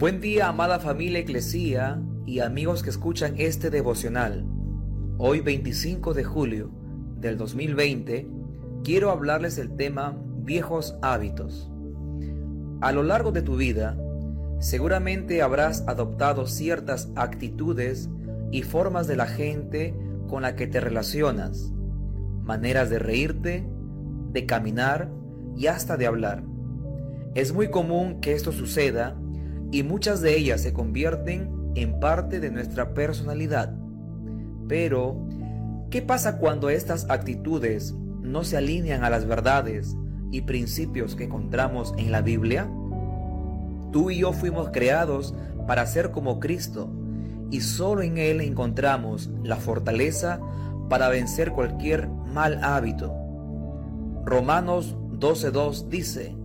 Buen día, amada familia Eclesía y amigos que escuchan este devocional. Hoy 25 de julio del 2020 quiero hablarles el tema viejos hábitos. A lo largo de tu vida, seguramente habrás adoptado ciertas actitudes y formas de la gente con la que te relacionas, maneras de reírte, de caminar y hasta de hablar. Es muy común que esto suceda y muchas de ellas se convierten en parte de nuestra personalidad. Pero, ¿qué pasa cuando estas actitudes no se alinean a las verdades y principios que encontramos en la Biblia? Tú y yo fuimos creados para ser como Cristo y solo en Él encontramos la fortaleza para vencer cualquier mal hábito. Romanos 12.2 dice,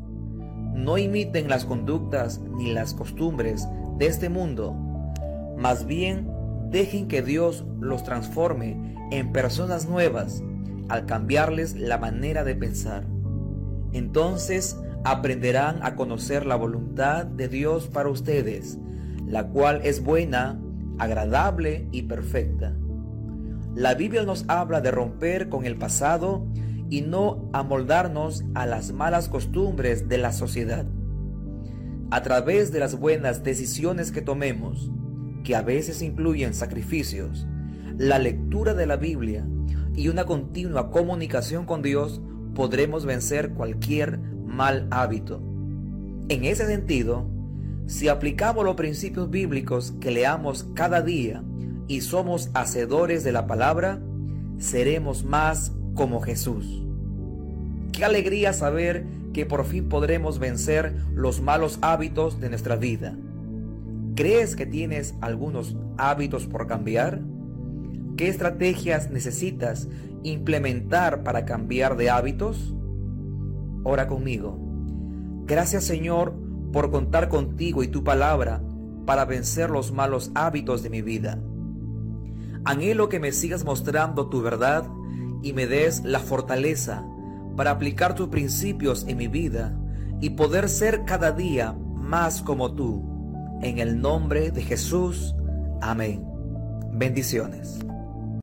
no imiten las conductas ni las costumbres de este mundo, más bien dejen que Dios los transforme en personas nuevas al cambiarles la manera de pensar. Entonces aprenderán a conocer la voluntad de Dios para ustedes, la cual es buena, agradable y perfecta. La Biblia nos habla de romper con el pasado y no amoldarnos a las malas costumbres de la sociedad. A través de las buenas decisiones que tomemos, que a veces incluyen sacrificios, la lectura de la Biblia y una continua comunicación con Dios, podremos vencer cualquier mal hábito. En ese sentido, si aplicamos los principios bíblicos que leamos cada día y somos hacedores de la palabra, seremos más como Jesús. Qué alegría saber que por fin podremos vencer los malos hábitos de nuestra vida. ¿Crees que tienes algunos hábitos por cambiar? ¿Qué estrategias necesitas implementar para cambiar de hábitos? Ora conmigo. Gracias Señor por contar contigo y tu palabra para vencer los malos hábitos de mi vida. Anhelo que me sigas mostrando tu verdad y me des la fortaleza para aplicar tus principios en mi vida y poder ser cada día más como tú. En el nombre de Jesús. Amén. Bendiciones.